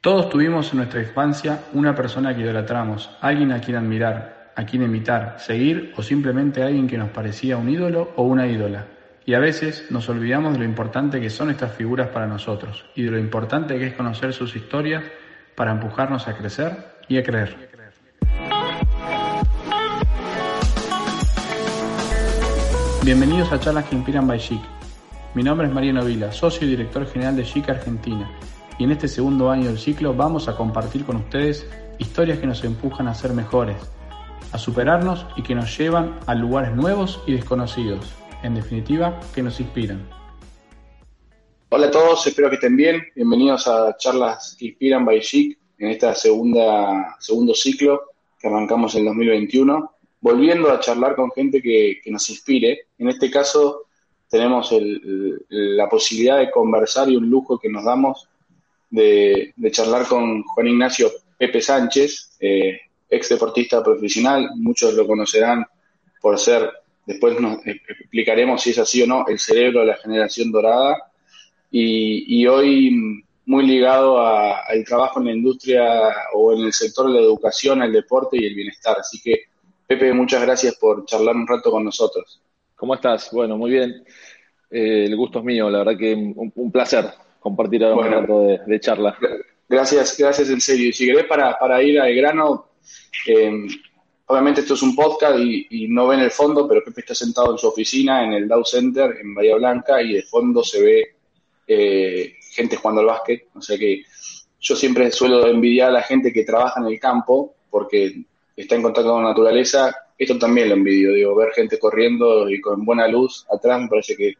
Todos tuvimos en nuestra infancia una persona que idolatramos, alguien a quien admirar, a quien imitar, seguir o simplemente alguien que nos parecía un ídolo o una ídola. Y a veces nos olvidamos de lo importante que son estas figuras para nosotros y de lo importante que es conocer sus historias para empujarnos a crecer y a creer. Bienvenidos a Charlas que Inspiran by Chic. Mi nombre es Mariano Vila, socio y director general de Chic Argentina y en este segundo año del ciclo vamos a compartir con ustedes historias que nos empujan a ser mejores, a superarnos y que nos llevan a lugares nuevos y desconocidos, en definitiva, que nos inspiran. Hola a todos, espero que estén bien. Bienvenidos a charlas que inspiran by Chic en este segundo ciclo que arrancamos en 2021, volviendo a charlar con gente que, nos inspire. En este caso tenemos la posibilidad de conversar y un lujo que nos damos de, charlar con Juan Ignacio Pepe Sánchez, eh, ex deportista profesional, muchos lo conocerán por ser, después nos explicaremos si es así o no, el cerebro de la generación dorada, y, hoy muy ligado al trabajo en la industria o en el sector de la educación, el deporte y el bienestar. Así que, Pepe, muchas gracias por charlar un rato con nosotros. ¿Cómo estás? Bueno, muy bien. Eh, el gusto es mío, la verdad que un placer compartir un rato de, charla. Gracias, gracias en serio. Y si querés, para, para ir al grano, eh, obviamente esto es un podcast y, no ven el fondo, pero Pepe está sentado en su oficina en el Dow Center en Bahía Blanca y de fondo se ve eh, gente jugando al básquet. O sea que yo siempre suelo envidiar a la gente que trabaja en el campo porque está en contacto con la naturaleza. Esto también lo envidio, digo, ver gente corriendo y con buena luz atrás me parece que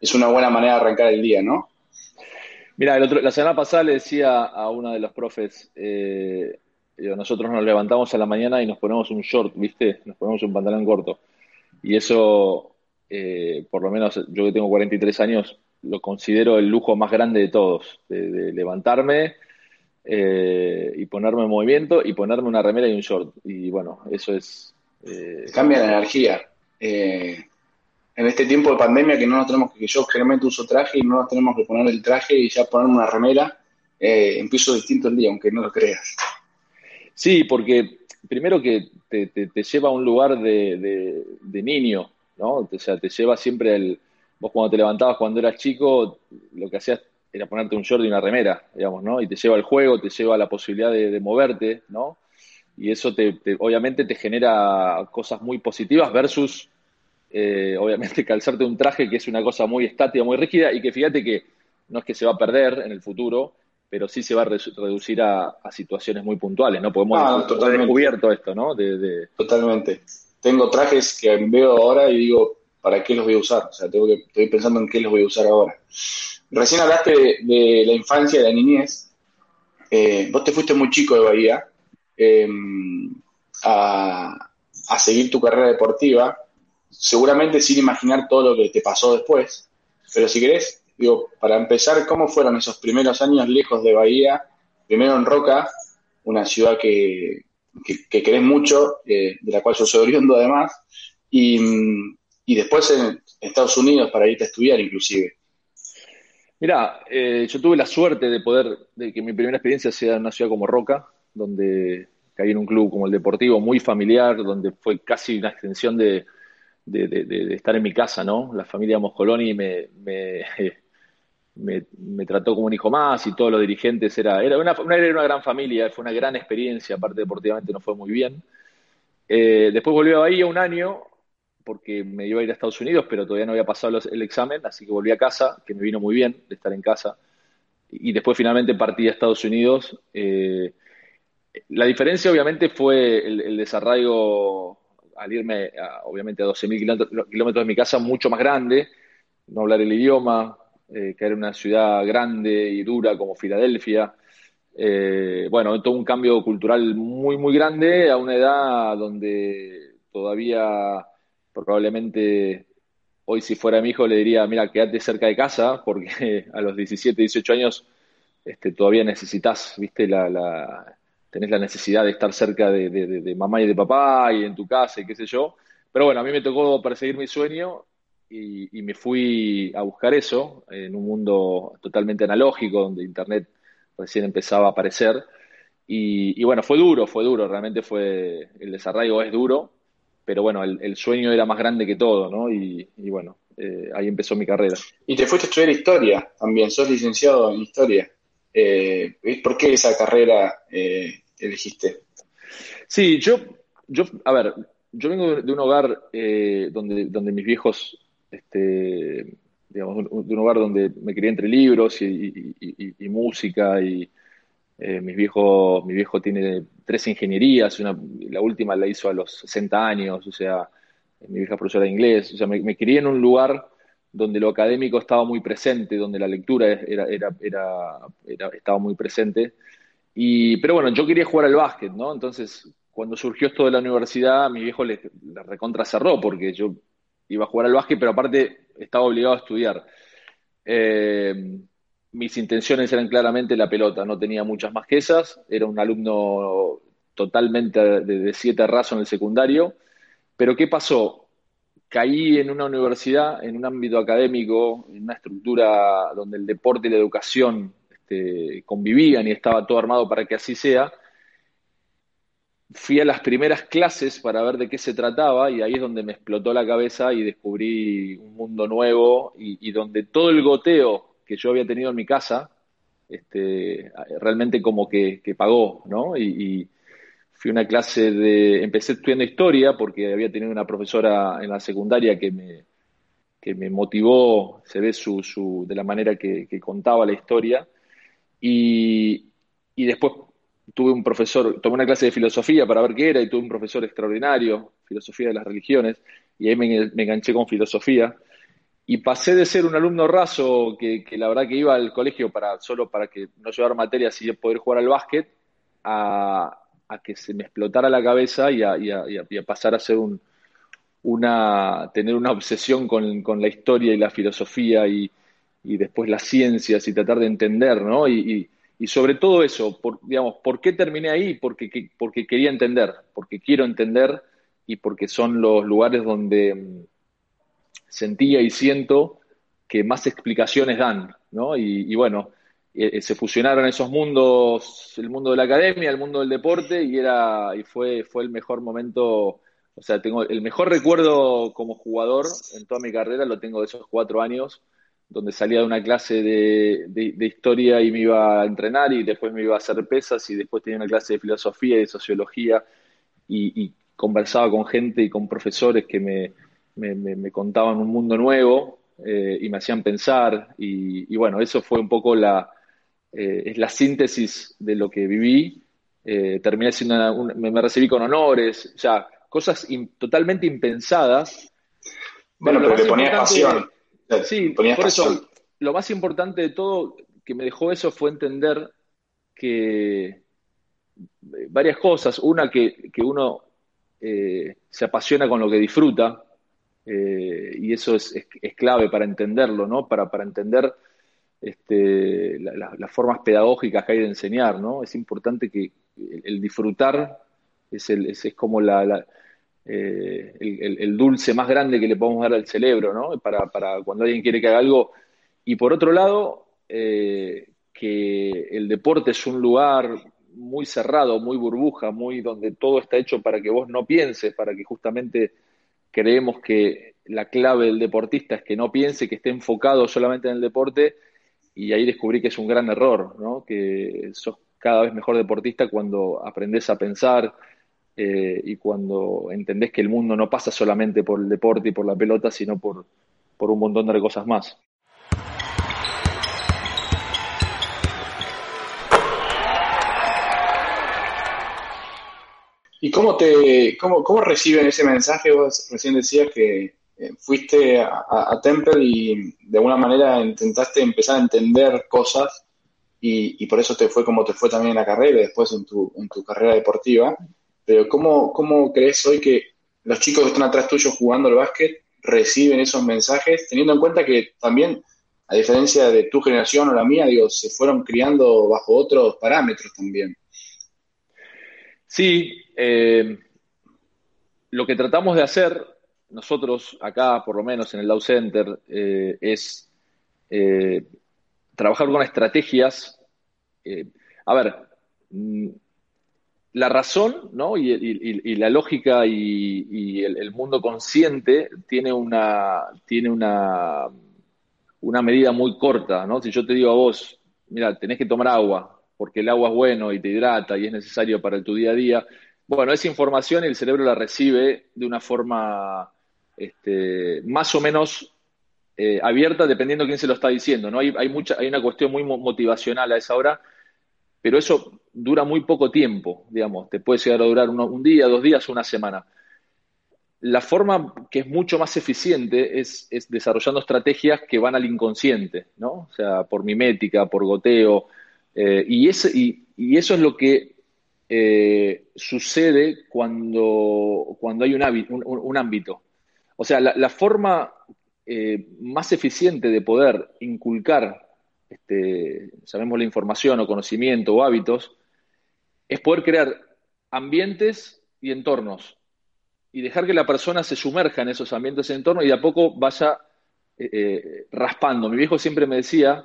es una buena manera de arrancar el día, ¿no? Mira, la semana pasada le decía a una de los profes, eh, nosotros nos levantamos a la mañana y nos ponemos un short, ¿viste? Nos ponemos un pantalón corto. Y eso, eh, por lo menos yo que tengo 43 años, lo considero el lujo más grande de todos, de, levantarme eh, y ponerme en movimiento y ponerme una remera y un short. Y bueno, eso es... Cambia la energía en este tiempo de pandemia que no nos tenemos que, yo generalmente uso traje y no nos tenemos que poner el traje y ya ponerme una remera, eh, empiezo distinto el día, aunque no lo creas. Sí, porque primero que te, te, lleva a un lugar de, de, niño, ¿no? O sea, te lleva siempre el... Vos cuando te levantabas cuando eras chico, lo que hacías era ponerte un short y una remera, digamos, ¿no? Y te lleva al juego, te lleva a la posibilidad de, moverte, ¿no? Y eso te, obviamente te genera cosas muy positivas versus eh, obviamente calzarte un traje que es una cosa muy estática, muy rígida y que fíjate que no es que se va a perder en el futuro, pero sí se va a reducir a, situaciones muy puntuales, ¿no? Podemos ah, descubierto esto, ¿no? Totalmente. Tengo trajes que veo ahora y digo, ¿para qué los voy a usar? O sea, tengo que, estoy pensando en qué los voy a usar ahora. Recién hablaste de, la infancia, de la niñez. Eh, vos te fuiste muy chico de Bahía em, a, a seguir tu carrera deportiva seguramente sin imaginar todo lo que te pasó después. Pero si querés, digo, para empezar, ¿cómo fueron esos primeros años lejos de Bahía? Primero en Roca, una ciudad que, que, querés mucho, eh, de la cual yo soy oriundo además, y, después en Estados Unidos para irte a estudiar inclusive. Mira, eh, yo tuve la suerte de poder, de que mi primera experiencia sea en una ciudad como Roca, donde caí en un club como el Deportivo, muy familiar, donde fue casi una extensión de, de, estar en mi casa, ¿no? La familia Moscoloni me, me, me, trató como un hijo más y todos los dirigentes era, era una, era una gran familia, fue una gran experiencia, aparte deportivamente no fue muy bien. Eh, después volví a Bahía un año porque me iba a ir a Estados Unidos, pero todavía no había pasado el examen, así que volví a casa, que me vino muy bien de estar en casa. Y después finalmente partí a Estados Unidos. Eh, la diferencia obviamente fue el, el desarraigo al irme, obviamente, a 12.000 kilómetros de mi casa, mucho más grande, no hablar el idioma, eh, caer en una ciudad grande y dura como Filadelfia. Eh, bueno, todo un cambio cultural muy, muy grande a una edad donde todavía probablemente hoy si fuera mi hijo le diría, mira, quédate cerca de casa, porque a los 17, 18 años este, todavía necesitas, viste, la, la, tenés la necesidad de estar cerca de, de, mamá y de papá y en tu casa y qué sé yo. Pero bueno, a mí me tocó perseguir mi sueño y, me fui a buscar eso en un mundo totalmente analógico, donde Internet recién empezaba a aparecer. Y, bueno, fue duro, fue duro, realmente fue, el desarrollo es duro, pero bueno, el, sueño era más grande que todo, ¿no? Y, y bueno, eh, ahí empezó mi carrera. Y te fuiste a estudiar historia también, sos licenciado en historia. Eh, ¿Por qué esa carrera eh, elegiste? Sí, yo, yo, a ver, yo vengo de un hogar eh, donde, donde mis viejos, este, digamos, de un hogar donde me crié entre libros y, música y eh, mis viejos, mi viejo tiene tres ingenierías, una, la última la hizo a los 60 años, o sea, mi vieja profesora de inglés, o sea, me, me crié en un lugar donde lo académico estaba muy presente, donde la lectura era, era, era, era, estaba muy presente. Pero bueno, yo quería jugar al básquet, ¿no? Entonces, cuando surgió esto de la universidad, mi viejo le, le recontra cerró porque yo iba a jugar al básquet, pero aparte estaba obligado a estudiar. Eh, mis intenciones eran claramente la pelota, no tenía muchas más que esas, era un alumno totalmente de, de siete raso en el secundario, pero ¿qué pasó? Caí en una universidad, en un ámbito académico, en una estructura donde el deporte y la educación este, convivían y estaba todo armado para que así sea. Fui a las primeras clases para ver de qué se trataba y ahí es donde me explotó la cabeza y descubrí un mundo nuevo y, donde todo el goteo que yo había tenido en mi casa, este, realmente como que, pagó, ¿no? Y, y, fui a una clase de, empecé estudiando historia porque había tenido una profesora en la secundaria que me, que me motivó, se ve su, de la manera que contaba la historia, y, y después tuve un profesor, tomé una clase de filosofía para ver qué era y tuve un profesor extraordinario, filosofía de las religiones, y ahí me, enganché con filosofía. Y pasé de ser un alumno raso que, que, la verdad que iba al colegio para solo para que no llevar materias y poder jugar al básquet a, a que se me explotara la cabeza y a, a, a pasar a ser un una tener una obsesión con, con la historia y la filosofía y, y, después las ciencias y tratar de entender, ¿no? Y, y sobre todo eso, por, digamos, ¿por qué terminé ahí? Porque, que, porque quería entender, porque quiero entender y porque son los lugares donde sentía y siento que más explicaciones dan, ¿no? Y, y bueno, eh, se fusionaron esos mundos, el mundo de la academia, el mundo del deporte, y era, y fue, fue el mejor momento, o sea, tengo el mejor recuerdo como jugador en toda mi carrera, lo tengo de esos cuatro años, donde salía de una clase de, de, de historia y me iba a entrenar, y después me iba a hacer pesas, y después tenía una clase de filosofía y de sociología, y, y conversaba con gente y con profesores que me, me, me, me contaban un mundo nuevo eh, y me hacían pensar y, y, bueno, eso fue un poco la, eh, es la síntesis de lo que viví. Eh, terminé siendo una, un, me, recibí con honores, ya cosas in, totalmente impensadas. Bueno, pero, pero le ponías pasión. Sí, ponías por pasión. eso, lo más importante de todo que me dejó eso fue entender que varias cosas. Una, que, que uno eh, se apasiona con lo que disfruta, eh, y eso es, es, es, clave para entenderlo, ¿no? Para, para entender este, la, la, las formas pedagógicas que hay de enseñar, ¿no? Es importante que el, el disfrutar es, el, es, es como la eh, el, dulce más grande que le podemos dar al cerebro, ¿no? Para, para cuando alguien quiere que haga algo. Y por otro lado, eh, que el deporte es un lugar muy cerrado, muy burbuja, muy donde todo está hecho para que vos no pienses, para que justamente creemos que la clave del deportista es que no piense, que esté enfocado solamente en el deporte, y ahí descubrí que es un gran error, ¿no? que sos cada vez mejor deportista cuando aprendes a pensar eh, y cuando entendés que el mundo no pasa solamente por el deporte y por la pelota, sino por, por un montón de cosas más. ¿Y cómo te cómo, cómo reciben ese mensaje? Vos recién decías que eh, fuiste a, Temple y de alguna manera intentaste empezar a entender cosas y, por eso te fue como te fue también en la carrera y después en tu, en tu carrera deportiva. Pero ¿cómo, ¿cómo crees hoy que los chicos que están atrás tuyo jugando al básquet reciben esos mensajes, teniendo en cuenta que también, a diferencia de tu generación o la mía, digo, se fueron criando bajo otros parámetros también? Sí, eh, lo que tratamos de hacer nosotros acá, por lo menos en el Dow Center, eh, es eh, trabajar con estrategias. A ver, mm, la razón ¿no? y, la lógica y, el, mundo consciente tiene una, tiene una, una medida muy corta. ¿no? Si yo te digo a vos, mira, tenés que tomar agua, porque el agua es bueno y te hidrata y es necesario para tu día a día. Bueno, esa información el cerebro la recibe de una forma este, más o menos eh, abierta dependiendo de quién se lo está diciendo. ¿no? Hay, hay, mucha, hay una cuestión muy motivacional a esa hora, pero eso dura muy poco tiempo, digamos, te puede llegar a durar un día, dos días, una semana. La forma que es mucho más eficiente es, desarrollando estrategias que van al inconsciente, ¿no? O sea, por mimética, por goteo, eh, y, eso es lo que eh, sucede cuando, cuando hay un, un ámbito. O sea, la, forma eh, más eficiente de poder inculcar, este, la información o conocimiento o hábitos, es poder crear ambientes y entornos y dejar que la persona se sumerja en esos ambientes y entornos y de a poco vaya eh, eh, raspando. Mi viejo siempre me decía,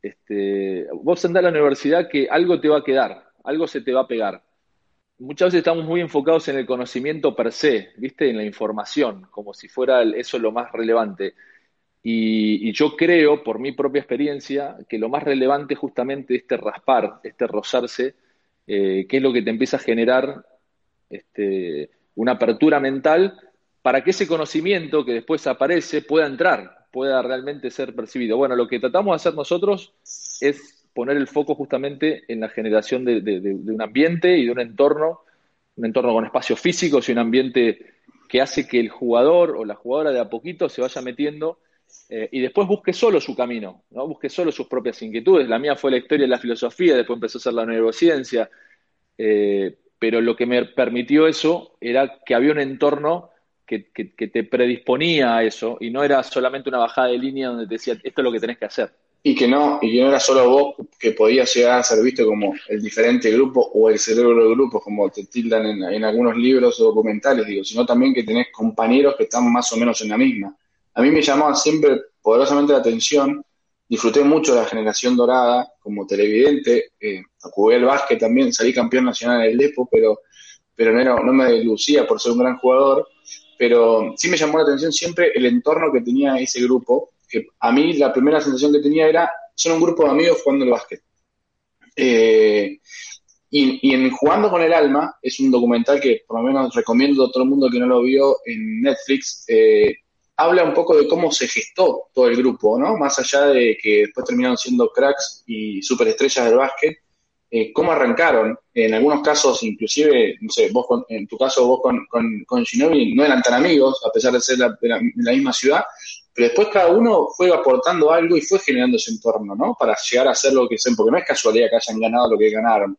este, vos andás a la universidad que algo te va a quedar, algo se te va a pegar muchas veces estamos muy enfocados en el conocimiento per se, ¿viste? En la información, como si fuera eso lo más relevante. Y, yo creo, por mi propia experiencia, que lo más relevante es justamente este raspar, este rozarse, eh, que es lo que te empieza a generar este, una apertura mental para que ese conocimiento que después aparece pueda entrar, pueda realmente ser percibido. Bueno, lo que tratamos de hacer nosotros es poner el foco justamente en la generación de, un ambiente y de un entorno, un entorno con espacios físicos y un ambiente que hace que el jugador o la jugadora de a poquito se vaya metiendo eh, y después busque solo su camino, ¿no? busque solo sus propias inquietudes. La mía fue la historia de la filosofía, después empezó a ser la neurociencia, eh, pero lo que me permitió eso era que había un entorno que, te predisponía a eso y no era solamente una bajada de línea donde te decía, esto es lo que tenés que hacer y que no, y que no era solo vos que podías llegar a ser visto como el diferente grupo o el cerebro del grupo, como te tildan en, algunos libros o documentales, digo, sino también que tenés compañeros que están más o menos en la misma. A mí me llamaba siempre poderosamente la atención, disfruté mucho la generación dorada como televidente, eh, jugué el básquet también, salí campeón nacional en el Depo, pero, pero no, no me lucía por ser un gran jugador, pero sí me llamó la atención siempre el entorno que tenía ese grupo, que a mí la primera sensación que tenía era, son un grupo de amigos jugando el básquet. Eh, y, en Jugando con el Alma, es un documental que por lo menos recomiendo a todo el mundo que no lo vio en Netflix, eh, habla un poco de cómo se gestó todo el grupo, ¿no? Más allá de que después terminaron siendo cracks y superestrellas del básquet, eh, cómo arrancaron. En algunos casos, inclusive, no sé, vos en tu caso, vos con, con, Shinobi no eran tan amigos, a pesar de ser de la, misma ciudad, pero después cada uno fue aportando algo y fue generando ese entorno, ¿no? Para llegar a ser lo que son, porque no es casualidad que hayan ganado lo que ganaron.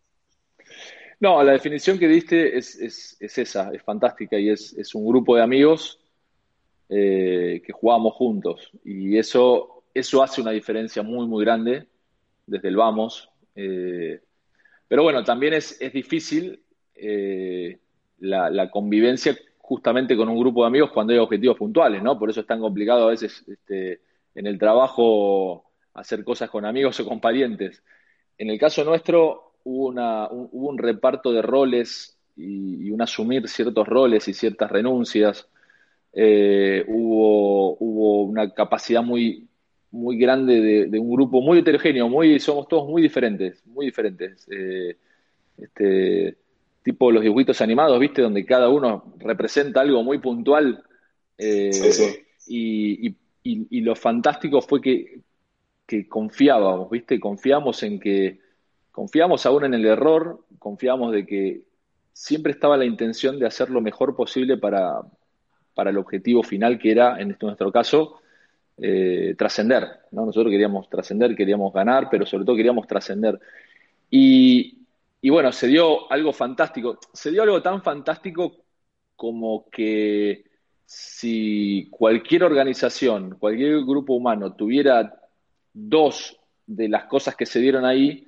No, la definición que diste es, esa, es fantástica y es, un grupo de amigos eh, que jugamos juntos y eso, eso hace una diferencia muy, muy grande desde el vamos. Eh, pero bueno, también es, difícil eh, la, convivencia justamente con un grupo de amigos cuando hay objetivos puntuales, ¿no? Por eso es tan complicado a veces este, en el trabajo hacer cosas con amigos o con parientes. En el caso nuestro hubo, una, un, hubo un reparto de roles y, un asumir ciertos roles y ciertas renuncias. Eh, hubo, hubo una capacidad muy, muy grande de, un grupo muy heterogéneo, muy, somos todos muy diferentes, muy diferentes. Eh, este, tipo los dibujitos animados, ¿viste? Donde cada uno representa algo muy puntual. Eh, y, lo fantástico fue que, que, confiábamos, ¿viste? Confiamos en que, confiamos aún en el error, confiamos de que siempre estaba la intención de hacer lo mejor posible para, para el objetivo final que era, en este, nuestro caso, eh, trascender. ¿no? Nosotros queríamos trascender, queríamos ganar, pero sobre todo queríamos trascender. Y, y bueno, se dio algo fantástico. Se dio algo tan fantástico como que si cualquier organización, cualquier grupo humano tuviera dos de las cosas que se dieron ahí,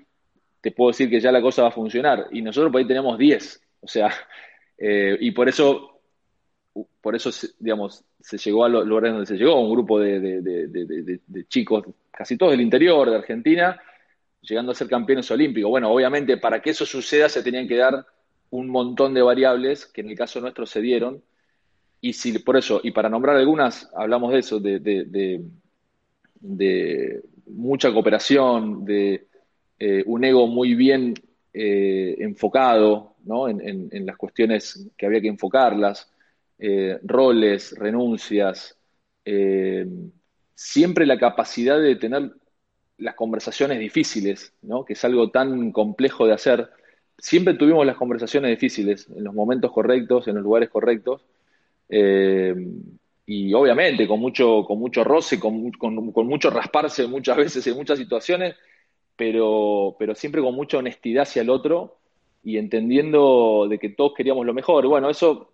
te puedo decir que ya la cosa va a funcionar. Y nosotros por ahí tenemos diez. O sea, eh, y por eso, por eso, digamos, se llegó a los lugares donde se llegó, un grupo de, de, chicos, casi todos del interior de Argentina, llegando a ser campeones olímpicos. Bueno, obviamente para que eso suceda se tenían que dar un montón de variables que en el caso nuestro se dieron. Y si por eso, y para nombrar algunas, hablamos de eso, de, mucha cooperación, de eh, un ego muy bien eh, enfocado ¿no? en, las cuestiones que había que enfocarlas, eh, roles, renuncias, siempre la capacidad de tener las conversaciones difíciles, ¿no? que es algo tan complejo de hacer. Siempre tuvimos las conversaciones difíciles, en los momentos correctos, en los lugares correctos, eh, y obviamente con mucho, con mucho roce, con, con, mucho rasparse muchas veces en muchas situaciones, pero, pero siempre con mucha honestidad hacia el otro y entendiendo de que todos queríamos lo mejor. Bueno, eso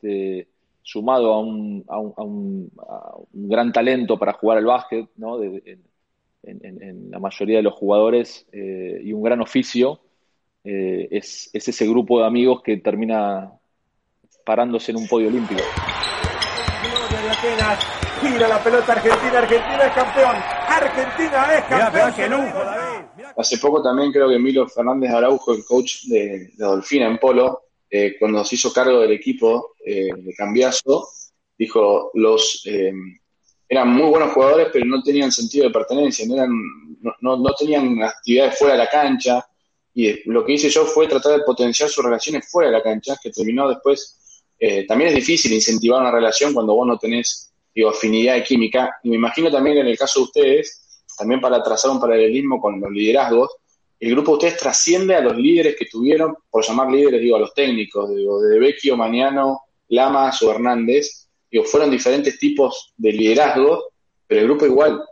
este, sumado a un, a un, gran talento para jugar al básquet, ¿no? en, la mayoría de los jugadores eh, y un gran oficio, eh, es, ese grupo de amigos que termina parándose en un podio olímpico. Gira la pelota Argentina, Argentina es campeón, Argentina es campeón. Hace poco también creo que Emilio Fernández Araujo, el coach de, de Dolfina en polo, eh, cuando se hizo cargo del equipo de Cambiazo, dijo los eran muy buenos jugadores, pero no tenían sentido de pertenencia, no, eran, no, no, tenían actividades fuera de la cancha. Y lo que hice yo fue tratar de potenciar sus relaciones fuera de la cancha, que terminó después. Eh, también es difícil incentivar una relación cuando vos no tenés digo, afinidad de química. Y me imagino también en el caso de ustedes, también para trazar un paralelismo con los liderazgos, el grupo de ustedes trasciende a los líderes que tuvieron, por llamar líderes, digo, a los técnicos, digo, de Vecchio, Maniano, Lamas o Hernández, fueron diferentes tipos de liderazgo, pero el grupo igual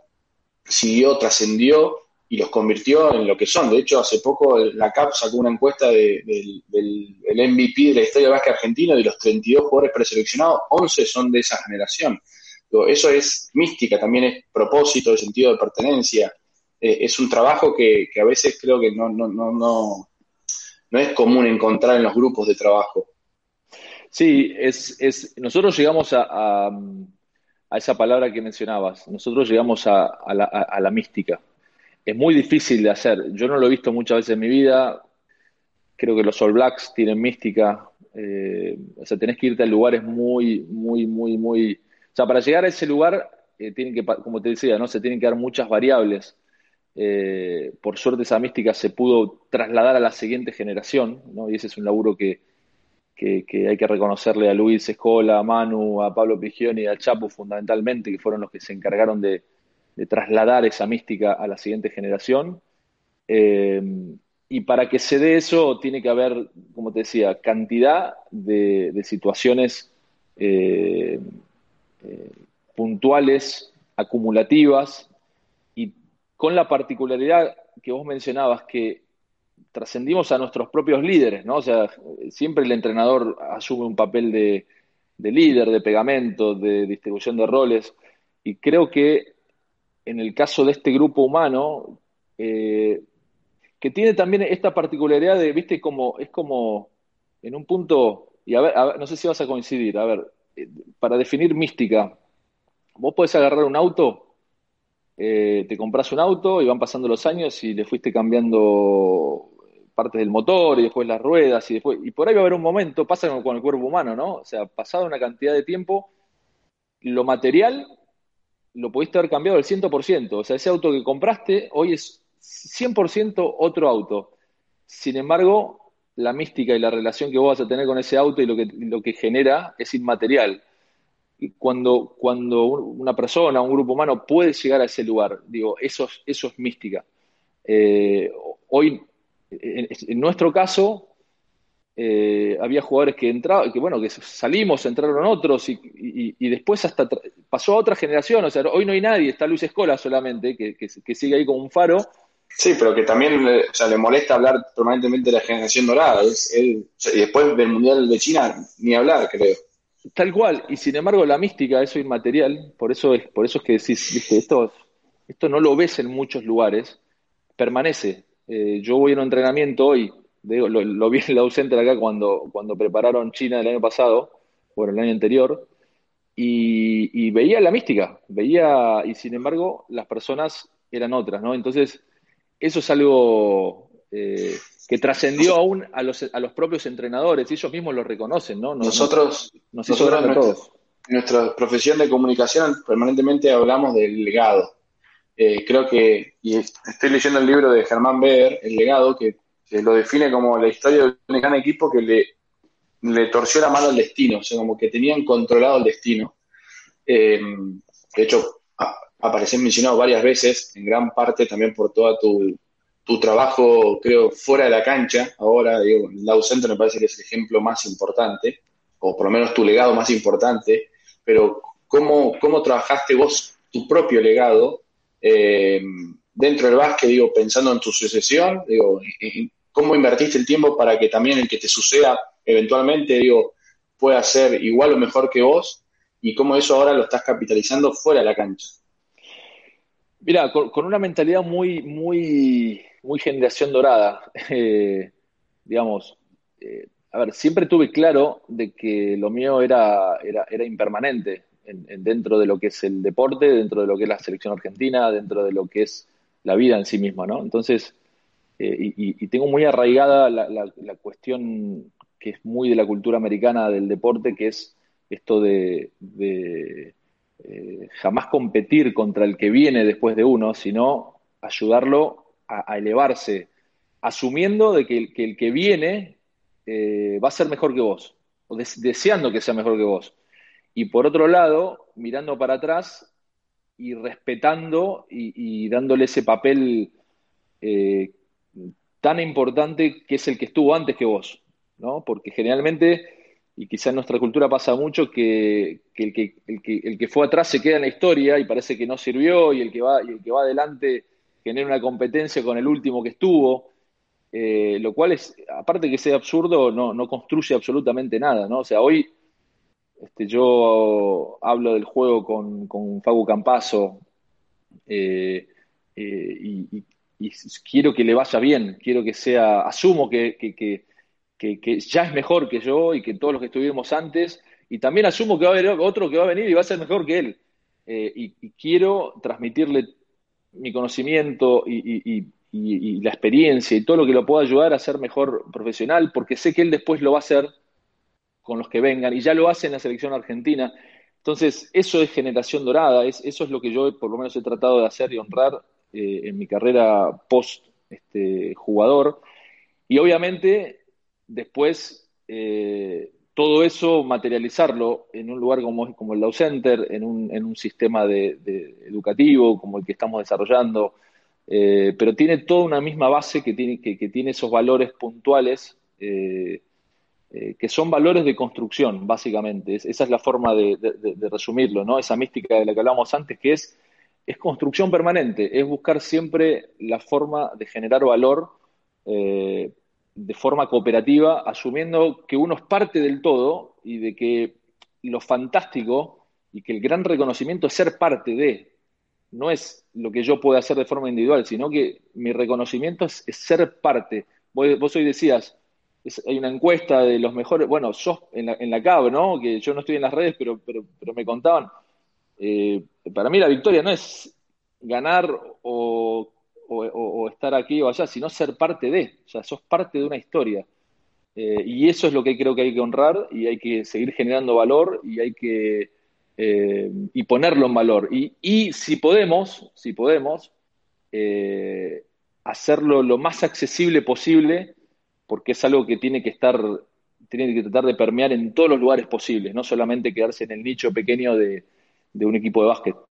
siguió, trascendió y los convirtió en lo que son. De hecho, hace poco la CAP sacó una encuesta del, MVP de la historia del básquet argentino, de los 32 jugadores preseleccionados, 11 son de esa generación. Eso es mística, también es propósito, el sentido de pertenencia. Eh, es un trabajo que, a veces creo que no, no, no, no, no es común encontrar en los grupos de trabajo. Sí, es, es, nosotros llegamos a, a, esa palabra que mencionabas, nosotros llegamos a, a, la, mística. Es muy difícil de hacer, yo no lo he visto muchas veces en mi vida, creo que los All Blacks tienen mística, eh, o sea, tenés que irte a lugares muy, muy, muy, muy... O sea, para llegar a ese lugar, eh, tienen que, como te decía, ¿no? se tienen que dar muchas variables. Eh, por suerte esa mística se pudo trasladar a la siguiente generación, ¿no? y ese es un laburo que, hay que reconocerle a Luis Escola, a Manu, a Pablo Prigioni y a Chapo fundamentalmente, que fueron los que se encargaron de, trasladar esa mística a la siguiente generación. Eh, y para que se dé eso, tiene que haber, como te decía, cantidad de, situaciones eh, puntuales, acumulativas, con la particularidad que vos mencionabas, que trascendimos a nuestros propios líderes, ¿no? O sea, siempre el entrenador asume un papel de, líder, de pegamento, de distribución de roles, y creo que en el caso de este grupo humano, eh, que tiene también esta particularidad de, viste, como, es como en un punto, y a ver, no sé si vas a coincidir, a ver, eh, para definir mística, vos podés agarrar un auto, eh, te compras un auto y van pasando los años y le fuiste cambiando partes del motor y después las ruedas y después y por ahí va a haber un momento, pasa con el cuerpo humano, ¿no? O sea, pasado una cantidad de tiempo, lo material lo pudiste haber cambiado al 100%, o sea, ese auto que compraste hoy es 100% otro auto. Sin embargo, la mística y la relación que vos vas a tener con ese auto y lo que, lo que genera es inmaterial. Y cuando, cuando una persona, un grupo humano puede llegar a ese lugar, digo, eso, eso es mística. Eh, hoy en, nuestro caso, eh, había jugadores que entraban, que bueno, que salimos, entraron otros y, después hasta pasó a otra generación, o sea, hoy no hay nadie, está Luis Escola solamente, que, sigue ahí como un faro. Sí, pero que también o sea, le molesta hablar permanentemente de la generación dorada, y después del Mundial de China, ni hablar, creo. Tal cual, y sin embargo la mística, eso inmaterial, por eso es, por eso es que decís, viste, esto, esto no lo ves en muchos lugares, permanece. Eh, yo voy a un entrenamiento hoy lo, vi en la ausente acá cuando, cuando prepararon China el año pasado, bueno, el año anterior, y, veía la mística, veía, y sin embargo, las personas eran otras, ¿no? Entonces, eso es algo eh, que trascendió aún a los, a los propios entrenadores, y ellos mismos lo reconocen, ¿no? nosotros, nosotros en nuestra, nuestra profesión de comunicación permanentemente hablamos del legado. Eh, creo que, y estoy leyendo el libro de Germán Beder, El legado, que que lo define como la historia de un gran equipo que le, le torció la mano al destino, o sea, como que tenían controlado el destino. Eh, de hecho, apareces mencionado varias veces, en gran parte también por todo tu, tu, trabajo, creo, fuera de la cancha. Ahora, digo, el lado centro me parece que es el ejemplo más importante, o por lo menos tu legado más importante, pero ¿cómo, cómo trabajaste vos tu propio legado? Eh, dentro del básquet, digo, pensando en tu sucesión, digo, cómo invertiste el tiempo para que también el que te suceda eventualmente, digo, pueda ser igual o mejor que vos y cómo eso ahora lo estás capitalizando fuera de la cancha. Mira, con, una mentalidad muy, muy, muy generación dorada, eh, digamos, eh, a ver, siempre tuve claro de que lo mío era, era, impermanente dentro de lo que es el deporte, dentro de lo que es la selección argentina, dentro de lo que es la vida en sí misma, ¿no? Entonces, eh, y, tengo muy arraigada la, cuestión que es muy de la cultura americana del deporte, que es esto de, jamás competir contra el que viene después de uno, sino ayudarlo a, elevarse, asumiendo de que el que, viene eh, va a ser mejor que vos, o deseando que sea mejor que vos. Y por otro lado, mirando para atrás y respetando y, dándole ese papel tan importante que es el que estuvo antes que vos, ¿no? Porque generalmente, y quizá en nuestra cultura pasa mucho, que, el, que, el, que, fue atrás se queda en la historia y parece que no sirvió, y el que va, y el que va adelante genera una competencia con el último que estuvo, eh, lo cual es, aparte que sea absurdo, no, no construye absolutamente nada, ¿no? O sea, hoy este, yo hablo del juego con, con Campazo eh, eh, y, y quiero que le vaya bien, quiero que sea, asumo que, ya es mejor que yo y que todos los que estuvimos antes, y también asumo que va a haber otro que va a venir y va a ser mejor que él. Eh, y, quiero transmitirle mi conocimiento y, la experiencia y todo lo que lo pueda ayudar a ser mejor profesional, porque sé que él después lo va a hacer con los que vengan, y ya lo hace en la selección argentina. Entonces, eso es generación dorada, es, eso es lo que yo por lo menos he tratado de hacer y honrar eh, en mi carrera post este, jugador. Y obviamente después eh, todo eso materializarlo en un lugar como, el Dow Center, en un, sistema de, educativo como el que estamos desarrollando, eh, pero tiene toda una misma base que tiene, que, tiene esos valores puntuales. que son valores de construcción, básicamente. esa es la forma de, resumirlo, ¿no? Esa mística de la que hablábamos antes, que es es construcción permanente, es buscar siempre la forma de generar valor eh, de forma cooperativa, asumiendo que uno es parte del todo y de que lo fantástico y que el gran reconocimiento es ser parte de, no es lo que yo pueda hacer de forma individual, sino que mi reconocimiento es, ser parte. Vos, hoy decías, hay una encuesta de los mejores, bueno, sos en la, en la CAB, ¿no? Que yo no estoy en las redes, pero, pero, pero me contaban, eh, para mí la victoria no es ganar o, estar aquí o allá, sino ser parte de, o sea, sos parte de una historia. Eh, y eso es lo que creo que hay que honrar y hay que seguir generando valor y hay que eh, y ponerlo en valor. Y, si podemos, si podemos, hacerlo lo más accesible posible, porque es algo que tiene que estar, tiene que tratar de permear en todos los lugares posibles, no solamente quedarse en el nicho pequeño de un equipo de básquet.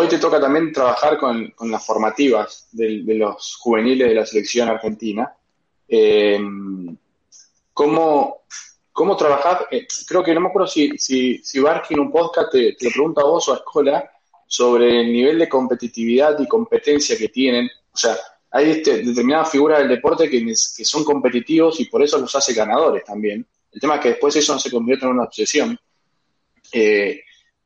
Hoy te toca también trabajar con, las formativas de, los juveniles de la selección argentina. Eh, ¿cómo, ¿Cómo trabajás? Eh, creo que no me acuerdo si, si, si Barky en un podcast te, te pregunta a vos o a Escola sobre el nivel de competitividad y competencia que tienen. O sea, hay este, determinadas figuras del deporte que, que son competitivos y por eso los hace ganadores también. El tema es que después eso se convierte en una obsesión. Eh,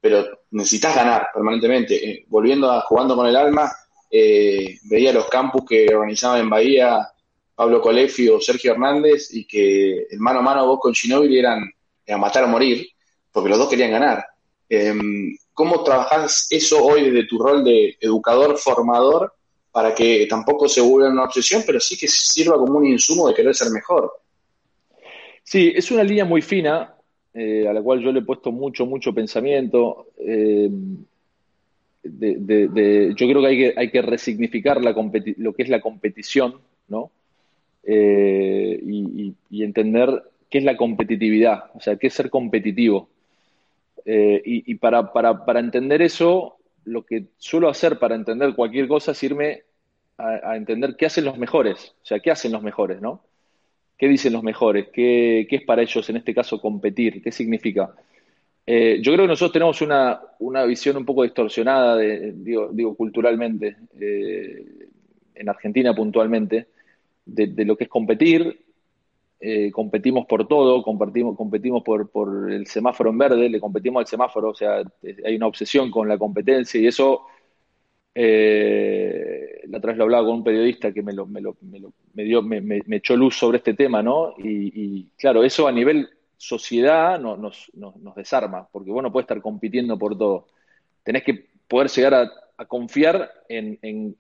pero necesitas ganar permanentemente. Eh, volviendo a jugando con el alma, eh, veía los campus que organizaban en Bahía Pablo Colefi o Sergio Hernández y que el mano a mano vos con Ginóbili eran a matar o morir, porque los dos querían ganar. Em, ¿Cómo trabajás eso hoy desde tu rol de educador, formador, para que tampoco se vuelva una obsesión, pero sí que sirva como un insumo de querer ser mejor? Sí, es una línea muy fina eh, a la cual yo le he puesto mucho, mucho pensamiento. Eh, yo creo que hay que, hay que resignificar la lo que es la competición, ¿no? Eh, y, entender qué es la competitividad, o sea, qué es ser competitivo. y, para, para, entender eso, lo que suelo hacer para entender cualquier cosa es irme a entender qué hacen los mejores, o sea, qué hacen los mejores, ¿no? ¿Qué dicen los mejores? ¿Qué, es para ellos en este caso competir? ¿Qué significa? Eh, yo creo que nosotros tenemos una, visión un poco distorsionada, digo, culturalmente, eh, en Argentina puntualmente, de, lo que es competir. Eh, competimos por todo, competimos, competimos por, por el semáforo en verde, le competimos al semáforo, o sea, hay una obsesión con la competencia y eso la otra vez lo hablaba con un periodista que me, lo, me, lo, me, dio, me, echó luz sobre este tema, ¿no? Y, claro, eso a nivel sociedad nos, nos, desarma, porque vos no puedes estar compitiendo por todo. Tenés que poder llegar a, confiar en,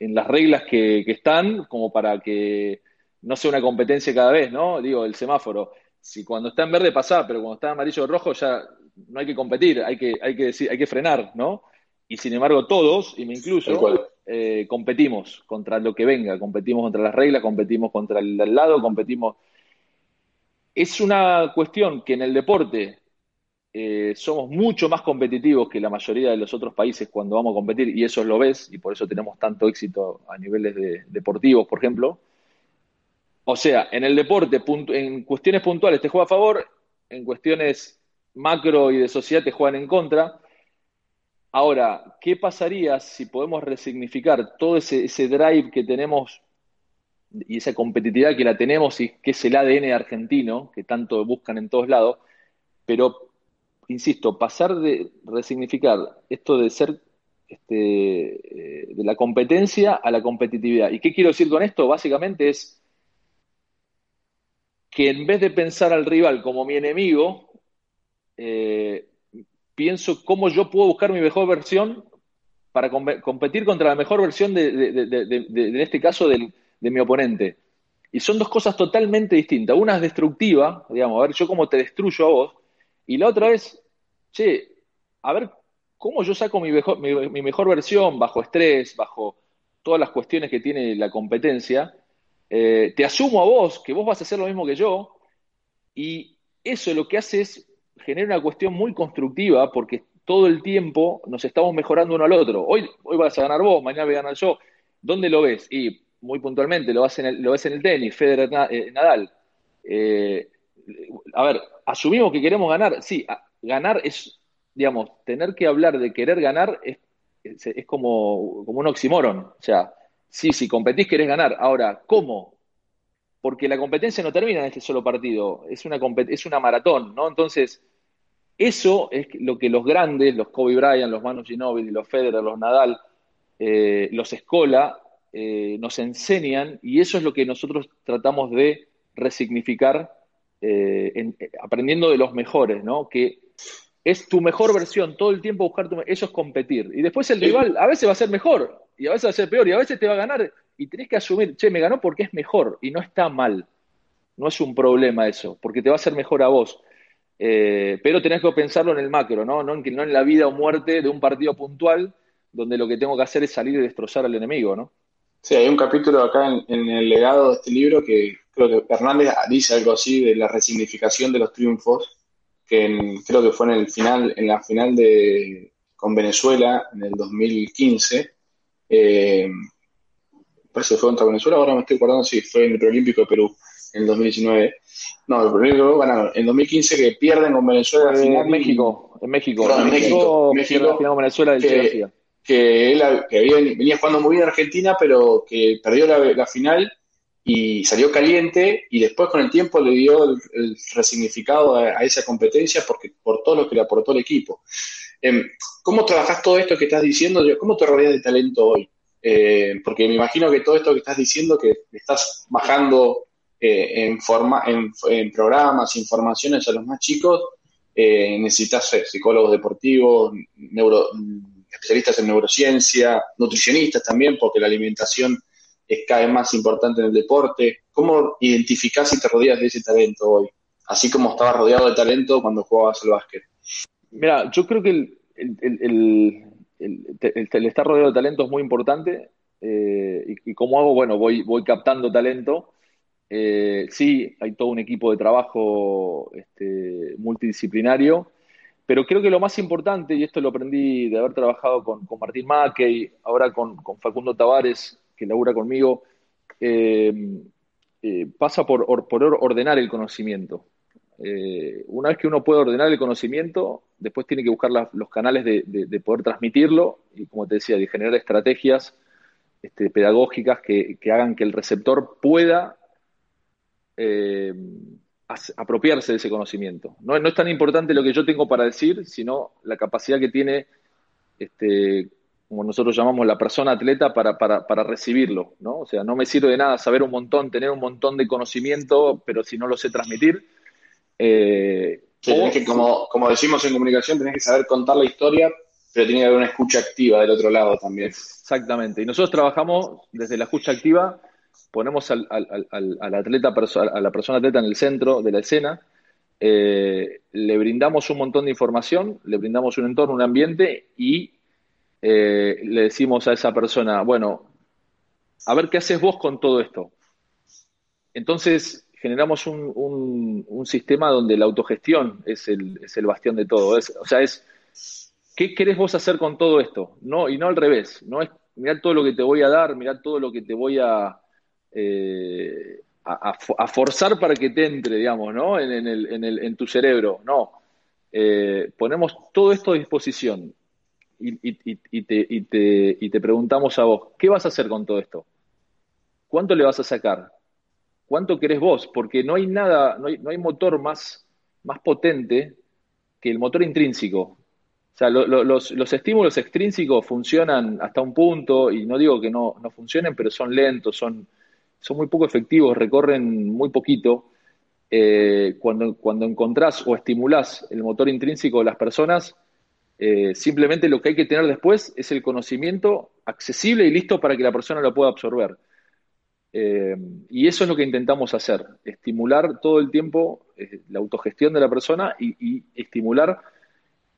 las reglas que, están como para que no sea una competencia cada vez, ¿no? Digo, el semáforo. Si cuando está en verde pasa, pero cuando está en amarillo o rojo ya no hay que competir, hay que, hay que, decir, hay que frenar, ¿no? Y sin embargo, todos, y me incluyo, eh, competimos contra lo que venga, competimos contra las reglas, competimos contra el al lado, competimos. Es una cuestión que en el deporte eh, somos mucho más competitivos que la mayoría de los otros países cuando vamos a competir, y eso lo ves, y por eso tenemos tanto éxito a niveles de, deportivos, por ejemplo. O sea, en el deporte, en cuestiones puntuales te juega a favor, en cuestiones macro y de sociedad te juegan en contra. Ahora, ¿qué pasaría si podemos resignificar todo ese, drive que tenemos y esa competitividad que la tenemos y que es el ADN argentino, que tanto buscan en todos lados, pero, insisto, pasar de resignificar esto de ser este, eh, de la competencia a la competitividad. ¿Y qué quiero decir con esto? Básicamente es que en vez de pensar al rival como mi enemigo, eh, pienso cómo yo puedo buscar mi mejor versión para competir contra la mejor versión de, en este caso, de mi oponente. Y son dos cosas totalmente distintas. Una es destructiva, digamos, a ver, yo cómo te destruyo a vos, y la otra es, che, a ver cómo yo saco mi mejor, mi, mejor versión bajo estrés, bajo todas las cuestiones que tiene la competencia. Eh, te asumo a vos que vos vas a hacer lo mismo que yo, y eso lo que hace es genera una cuestión muy constructiva porque todo el tiempo nos estamos mejorando uno al otro. Hoy, hoy vas a ganar vos, mañana voy a ganar yo. ¿Dónde lo ves? Y muy puntualmente, lo, ves en el, lo ves en el tenis, Federer, eh, Nadal. Eh, a ver, asumimos que queremos ganar. Sí, ganar es, digamos, tener que hablar de querer ganar es, es, como, como un oxímoron. O sea, sí, si competís querés ganar. Ahora, ¿cómo? Porque la competencia no termina en este solo partido, es una, es una maratón, ¿no? Entonces, eso es lo que los grandes, los Kobe Bryant, los Manu Ginóbili, los Federer, los Nadal, eh, los Escola, eh, nos enseñan y eso es lo que nosotros tratamos de resignificar eh, aprendiendo de los mejores, ¿no? Que es tu mejor versión, todo el tiempo buscar tu eso es competir. Y después el rival a veces va a ser mejor, y a veces va a ser peor, y a veces te va a ganar, y tenés que asumir, che, me ganó porque es mejor, y no está mal. No es un problema eso, porque te va a hacer mejor a vos. Eh, pero tenés que pensarlo en el macro, ¿no? No en, no en la vida o muerte de un partido puntual, donde lo que tengo que hacer es salir y destrozar al enemigo, ¿no? Sí, hay un capítulo acá en, el legado de este libro que creo que Hernández dice algo así de la resignificación de los triunfos, que creo que fue en el final, en la final de con Venezuela en el 2015. Eh, parece que fue contra Venezuela, ahora me estoy acordando si fue en el Preolímpico de Perú en el 2019. No, el Preolímpico ganaron en 2015 que pierden con Venezuela final. En México, en México. en México, México, Venezuela del que, que él que venía jugando muy bien en Argentina, pero que perdió la, final y salió caliente y después con el tiempo le dio el, resignificado a, esa competencia porque por todo lo que le aportó el equipo. Em, ¿Cómo trabajas todo esto que estás diciendo? ¿Cómo te rodeas de talento hoy? Eh, porque me imagino que todo esto que estás diciendo, que estás bajando eh, en, forma, en, programas, informaciones a los más chicos, eh, necesitas psicólogos deportivos, neuro, especialistas en neurociencia, nutricionistas también, porque la alimentación es cada vez más importante en el deporte. ¿Cómo identificás y te rodeas de ese talento hoy? Así como estabas rodeado de talento cuando jugabas al básquet. Mira, yo creo que el, estar rodeado de talento es muy importante. Eh, y, cómo hago, bueno, voy, voy captando talento. Eh, sí, hay todo un equipo de trabajo este, multidisciplinario pero creo que lo más importante, y esto lo aprendí de haber trabajado con, Martín Mackey, ahora con, Facundo Tavares, que labura conmigo, eh, eh, pasa por, ordenar el conocimiento. Una vez que uno puede ordenar el conocimiento, después tiene que buscar los canales de, poder transmitirlo y, como te decía, de generar estrategias este, pedagógicas que, hagan que el receptor pueda apropiarse de ese conocimiento. No, es tan importante lo que yo tengo para decir, sino la capacidad que tiene, este, como nosotros llamamos, la persona atleta para, para, recibirlo. ¿no? O sea, no me sirve de nada saber un montón, tener un montón de conocimiento, pero si no lo sé transmitir. Eh, que, como, como decimos en comunicación, tenés que saber contar la historia, pero tiene que haber una escucha activa del otro lado también. Exactamente. Y nosotros trabajamos desde la escucha activa ponemos al, atleta, a la persona atleta en el centro de la escena, eh, le brindamos un montón de información, le brindamos un entorno, un ambiente y eh, le decimos a esa persona, bueno, a ver qué haces vos con todo esto. Entonces generamos un, sistema donde la autogestión es el, bastión de todo. o sea, es, ¿qué querés vos hacer con todo esto? No, y no al revés. No es mirar todo lo que te voy a dar, mirar todo lo que te voy a, eh, a, forzar para que te entre, digamos, ¿no? En, tu cerebro. No. Eh, ponemos todo esto a disposición y, te, preguntamos a vos, ¿qué vas a hacer con todo esto? ¿Cuánto le vas a sacar? ¿Cuánto querés vos? Porque no hay nada, no hay, motor más, potente que el motor intrínseco. O sea, los, los, estímulos extrínsecos funcionan hasta un punto, y no digo que no funcionen, pero son lentos, son, son muy poco efectivos, recorren muy poquito. Eh, cuando, cuando encontrás o estimulás el motor intrínseco de las personas, eh, simplemente lo que hay que tener después es el conocimiento accesible y listo para que la persona lo pueda absorber. Eh, y eso es lo que intentamos hacer, estimular todo el tiempo la autogestión de la persona y estimular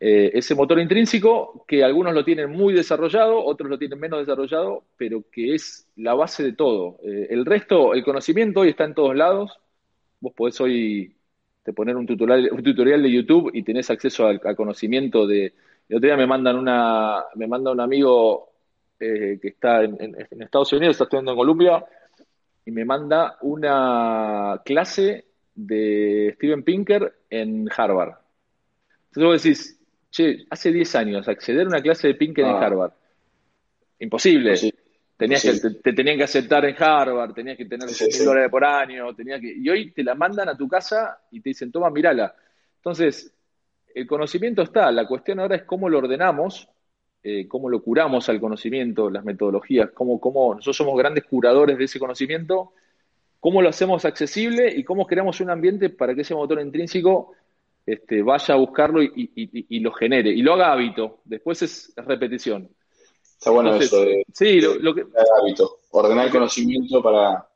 eh, ese motor intrínseco que algunos lo tienen muy desarrollado, otros lo tienen menos desarrollado, pero que es la base de todo. Eh, el resto, el conocimiento hoy está en todos lados. Vos podés hoy te poner un tutorial, un tutorial de YouTube y tenés acceso al, conocimiento de... El otro día me mandan una, me manda un amigo eh, que está en, en, Estados Unidos, está estudiando en Colombia, y me manda una clase de Steven Pinker en Harvard. Entonces vos decís, che, hace 10 años acceder a una clase de Pinker en ah. Harvard. Imposible. Tenías Que, te, tenían que aceptar en Harvard, tenías que tener mil dólares por año, tenías que, y hoy te la mandan a tu casa y te dicen, toma, mírala. Entonces, el conocimiento está, la cuestión ahora es cómo lo ordenamos, eh, cómo lo curamos al conocimiento, las metodologías, cómo, cómo nosotros somos grandes curadores de ese conocimiento, cómo lo hacemos accesible y cómo creamos un ambiente para que ese motor intrínseco este, vaya a buscarlo y, lo genere, y lo haga hábito. Después es repetición. Está bueno eso de, sí, lo, que, hábito. Ordenar el conocimiento para,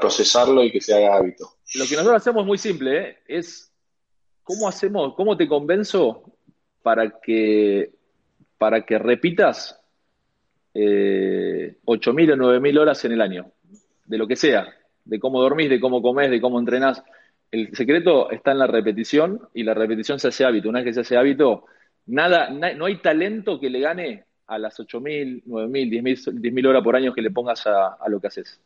procesarlo y que se haga hábito. Lo que nosotros hacemos muy simple, ¿eh? es cómo hacemos, cómo te convenzo para que, para que repitas eh, 8.000 o 9.000 horas en el año, de lo que sea, de cómo dormís, de cómo comés, de cómo entrenás el secreto está en la repetición y la repetición se hace hábito. Una vez que se hace hábito, nada, no hay talento que le gane a las 8.000, 9.000, 10.000 10 horas por año que le pongas a, lo que haces.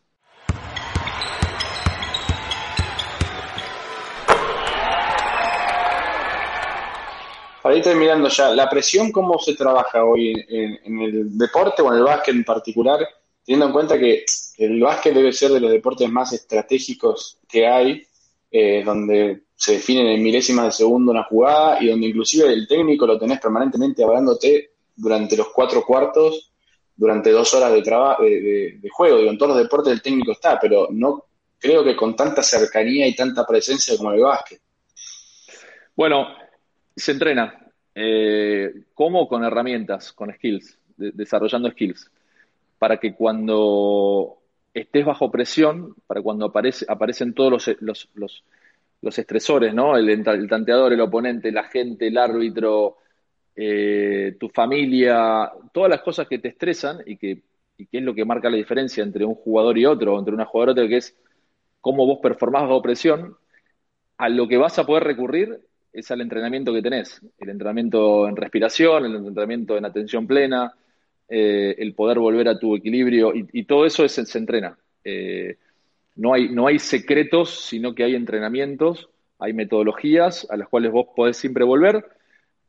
Para ir terminando ya, ¿la presión cómo se trabaja hoy en, el deporte o en el básquet en particular? Teniendo en cuenta que el básquet debe ser de los deportes más estratégicos que hay, eh, donde se definen en milésimas de segundo una jugada y donde inclusive el técnico lo tenés permanentemente hablándote durante los cuatro cuartos, durante dos horas de, trabajo de, juego. Digo, en todos los deportes el técnico está, pero no creo que con tanta cercanía y tanta presencia como el básquet. Bueno, se entrena. Eh, ¿Cómo? Con herramientas, con skills, desarrollando skills. Para que cuando estés bajo presión, para cuando aparece, aparecen todos los, los, estresores, ¿no? El, el, tanteador, el oponente, la gente, el árbitro, eh, tu familia, todas las cosas que te estresan y que, y que es lo que marca la diferencia entre un jugador y otro, entre una jugadora y otra, que es cómo vos performás bajo presión, a lo que vas a poder recurrir es al entrenamiento que tenés, el entrenamiento en respiración, el entrenamiento en atención plena, eh, el poder volver a tu equilibrio y, todo eso es, se entrena. Eh, no, hay, no hay secretos, sino que hay entrenamientos, hay metodologías a las cuales vos podés siempre volver.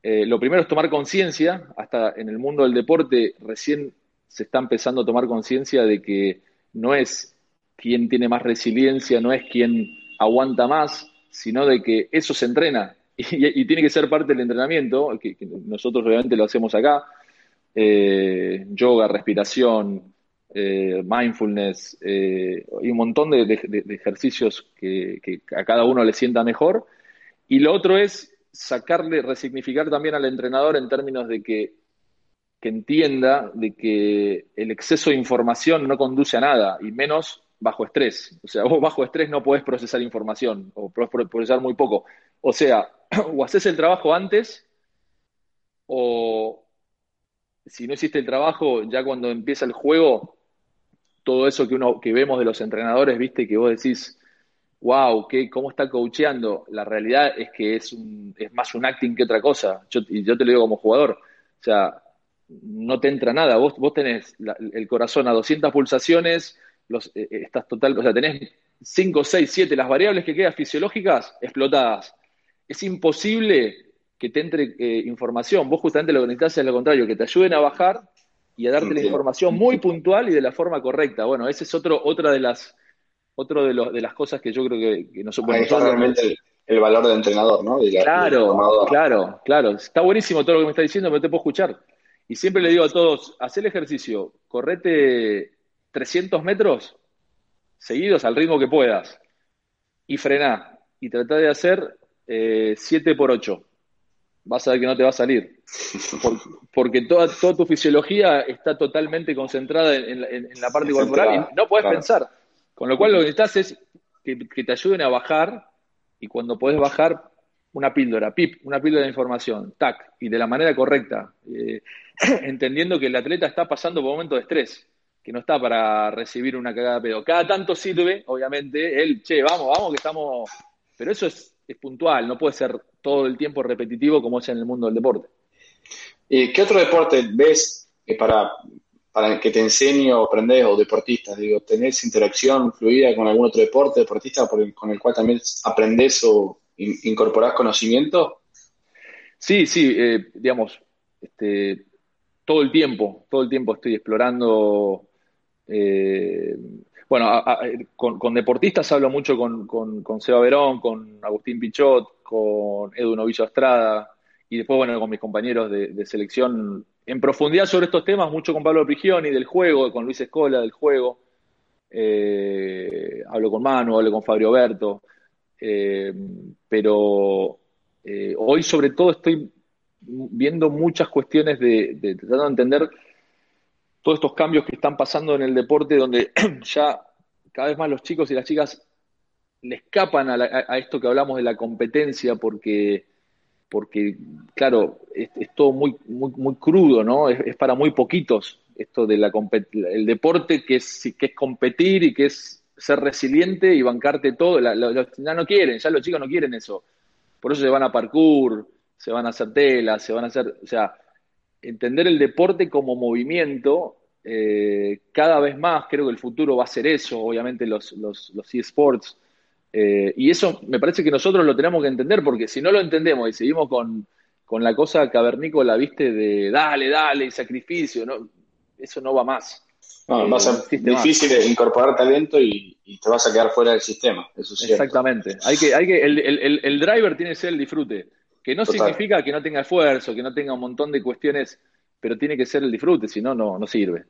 Eh, lo primero es tomar conciencia, hasta en el mundo del deporte recién se está empezando a tomar conciencia de que no es quien tiene más resiliencia, no es quien aguanta más, sino de que eso se entrena y, tiene que ser parte del entrenamiento, que, nosotros obviamente lo hacemos acá, eh, yoga, respiración, eh, mindfulness eh, y un montón de, ejercicios que, a cada uno le sienta mejor. Y lo otro es sacarle, resignificar también al entrenador en términos de que, que entienda de que el exceso de información no conduce a nada, y menos bajo estrés. O sea, vos bajo estrés no podés procesar información, o podés procesar muy poco. O sea, o haces el trabajo antes, o si no hiciste el trabajo, ya cuando empieza el juego, todo eso que uno que vemos de los entrenadores, viste, que vos decís, wow, ¿qué, ¿cómo está coacheando? La realidad es que es, un, es más un acting que otra cosa. Yo, y yo te lo digo como jugador. O sea, no te entra nada. Vos, vos tenés el corazón a 200 pulsaciones, los, eh, eh, estás total, o sea, tenés 5, 6, 7, las variables que quedan fisiológicas explotadas es imposible que te entre eh, información. Vos justamente lo que necesitas es lo contrario, que te ayuden a bajar y a darte la información muy puntual y de la forma correcta. Bueno, ese es otro, otra de las, otro de, los, de las cosas que yo creo que, que nosotros... Ahí está realmente el, valor del entrenador, ¿no? claro, claro, claro. Está buenísimo todo lo que me está diciendo, pero te puedo escuchar. Y siempre le digo a todos, haz el ejercicio, correte 300 metros seguidos al ritmo que puedas y frená y trata de hacer 7 eh, por 8. Vas a ver que no te va a salir. porque toda, toda tu fisiología está totalmente concentrada en, la parte corporal y no puedes pensar. Con lo cual lo que necesitas es que, te ayuden a bajar y cuando podés bajar una píldora, pip, una píldora de información, tac, y de la manera correcta, eh, entendiendo que el atleta está pasando por un momento de estrés, que no está para recibir una cagada de pedo. Cada tanto sirve, obviamente, él, che, vamos, vamos, que estamos... Pero eso es es puntual, no puede ser todo el tiempo repetitivo como es en el mundo del deporte. ¿Y ¿Qué otro deporte ves para, para que te enseñe o aprendes o deportistas? Digo, ¿tenés interacción fluida con algún otro deporte, deportista con el cual también aprendes o incorporás conocimiento? Sí, sí, eh, digamos, este, todo el tiempo, todo el tiempo estoy explorando eh, bueno, con, deportistas hablo mucho con, con, Seba Verón, con Agustín Pichot, con Edu Novillo Estrada y después, bueno, con mis compañeros de, selección en profundidad sobre estos temas, mucho con Pablo Prigioni del juego, con Luis Escola del juego. Eh, hablo con Manu, hablo con Fabio Berto, eh, pero eh, hoy sobre todo estoy viendo muchas cuestiones de, de tratando de entender todos estos cambios que están pasando en el deporte, donde ya cada vez más los chicos y las chicas le escapan a, esto que hablamos de la competencia, porque, porque claro, es, todo muy, muy, muy crudo, ¿no? Es, para muy poquitos esto de la deporte que es, que es competir y que es ser resiliente y bancarte todo. ya no quieren, ya los chicos no quieren eso. Por eso se van a parkour, se van a hacer telas, se van a hacer, o sea, entender el deporte como movimiento, eh, cada vez más creo que el futuro va a ser eso, obviamente los, los, los eSports, eh, y eso me parece que nosotros lo tenemos que entender, porque si no lo entendemos y seguimos con, con la cosa cavernícola, viste, de dale, dale, y sacrificio, ¿no? eso no va más. No, va a ser difícil incorporar talento y, te vas a quedar fuera del sistema. Eso es Exactamente. Hay que, hay que, el, el, el, driver tiene que ser el disfrute, que no significa que no tenga esfuerzo, que no tenga un montón de cuestiones, pero tiene que ser el disfrute, si no, no sirve.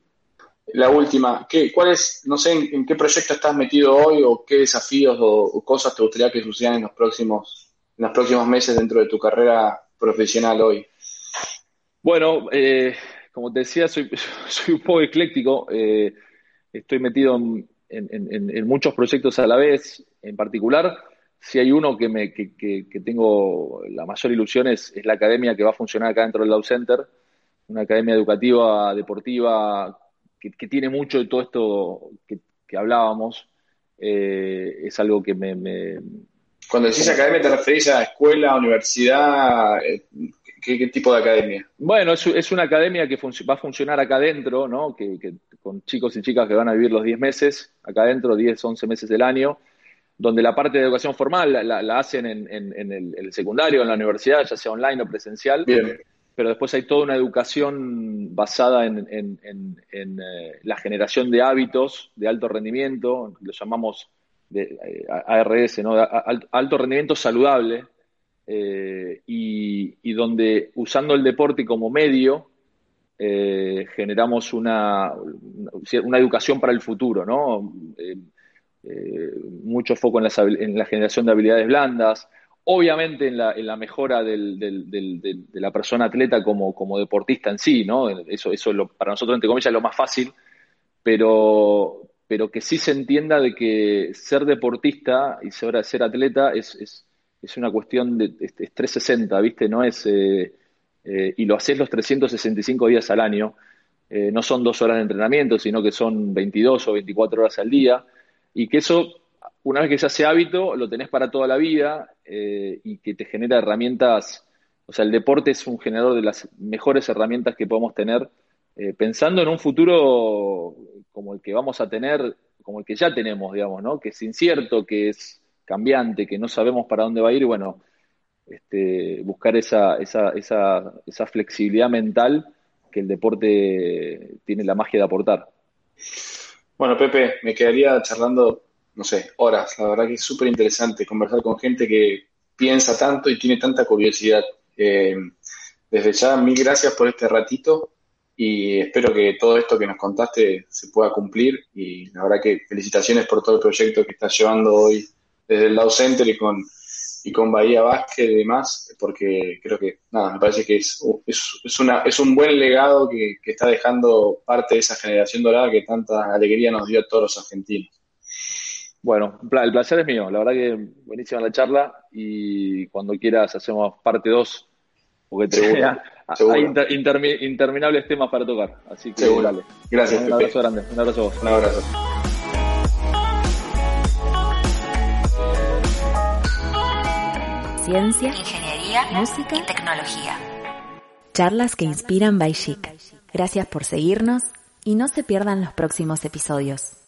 La última, ¿qué, ¿cuál es, no sé, en, qué proyecto estás metido hoy o qué desafíos o, cosas te gustaría que sucedan en los próximos, en los próximos meses dentro de tu carrera profesional hoy? Bueno, eh, como te decía, soy, soy un poco ecléctico. Eh, estoy metido en, muchos proyectos a la vez. En particular, si hay uno que, me, que, tengo la mayor ilusión es, la academia que va a funcionar acá dentro del Law Center. Una academia educativa, deportiva, que, tiene mucho de todo esto que, hablábamos. Eh, es algo que me, Cuando decís academia, ¿te referís a escuela, universidad? Eh, ¿Qué, tipo de academia? Bueno, es, una academia que va a funcionar acá adentro, ¿no? Que, con chicos y chicas que van a vivir los 10 meses, acá adentro, 10, 11 meses del año, donde la parte de educación formal la, hacen en, el, secundario, en la universidad, ya sea online o presencial. Pero después hay toda una educación basada en, eh, la generación de hábitos de alto rendimiento, lo llamamos eh, ARS, ¿no? alto rendimiento saludable, eh, y, donde usando el deporte como medio generamos una, una, educación para el futuro, ¿no? Mucho foco en la, generación de habilidades blandas, obviamente en la, en la mejora del, de la persona atleta como, deportista en sí, ¿no? Eso, para nosotros, entre comillas, es lo más fácil, pero, pero que sí se entienda de que ser deportista y ser, ser atleta es es una cuestión de es, 360, ¿viste? No es, eh, eh, y lo haces los 365 días al año. Eh, no son dos horas de entrenamiento, sino que son 22 o 24 horas al día. Y que eso, una vez que se hace hábito, lo tenés para toda la vida y que te genera herramientas. O sea, el deporte es un generador de las mejores herramientas que podemos tener, pensando en un futuro como el que vamos a tener, como el que ya tenemos, digamos, ¿no? Que es incierto, que es cambiante, que no sabemos para dónde va a ir, bueno, este, buscar esa, esa, esa, esa flexibilidad mental que el deporte tiene la magia de aportar. Bueno, Pepe, me quedaría charlando, no sé, horas. La verdad que es súper interesante conversar con gente que piensa tanto y tiene tanta curiosidad. Eh, desde ya, mil gracias por este ratito y espero que todo esto que nos contaste se pueda cumplir y la verdad que felicitaciones por todo el proyecto que estás llevando hoy desde el Dow Center y con, y con Bahía Vázquez y demás, porque creo que, nada, me parece que es, es, una, es un buen legado que, está dejando parte de esa generación dorada que tanta alegría nos dio a todos los argentinos. Bueno, el placer es mío, la verdad que buenísima la charla y cuando quieras hacemos parte 2, porque te hay interminables temas para tocar, así que dale. Gracias, Un abrazo grande, un abrazo a vos. Un abrazo. ciencia, ingeniería, música y tecnología. Charlas que inspiran by Chic. Gracias por seguirnos y no se pierdan los próximos episodios.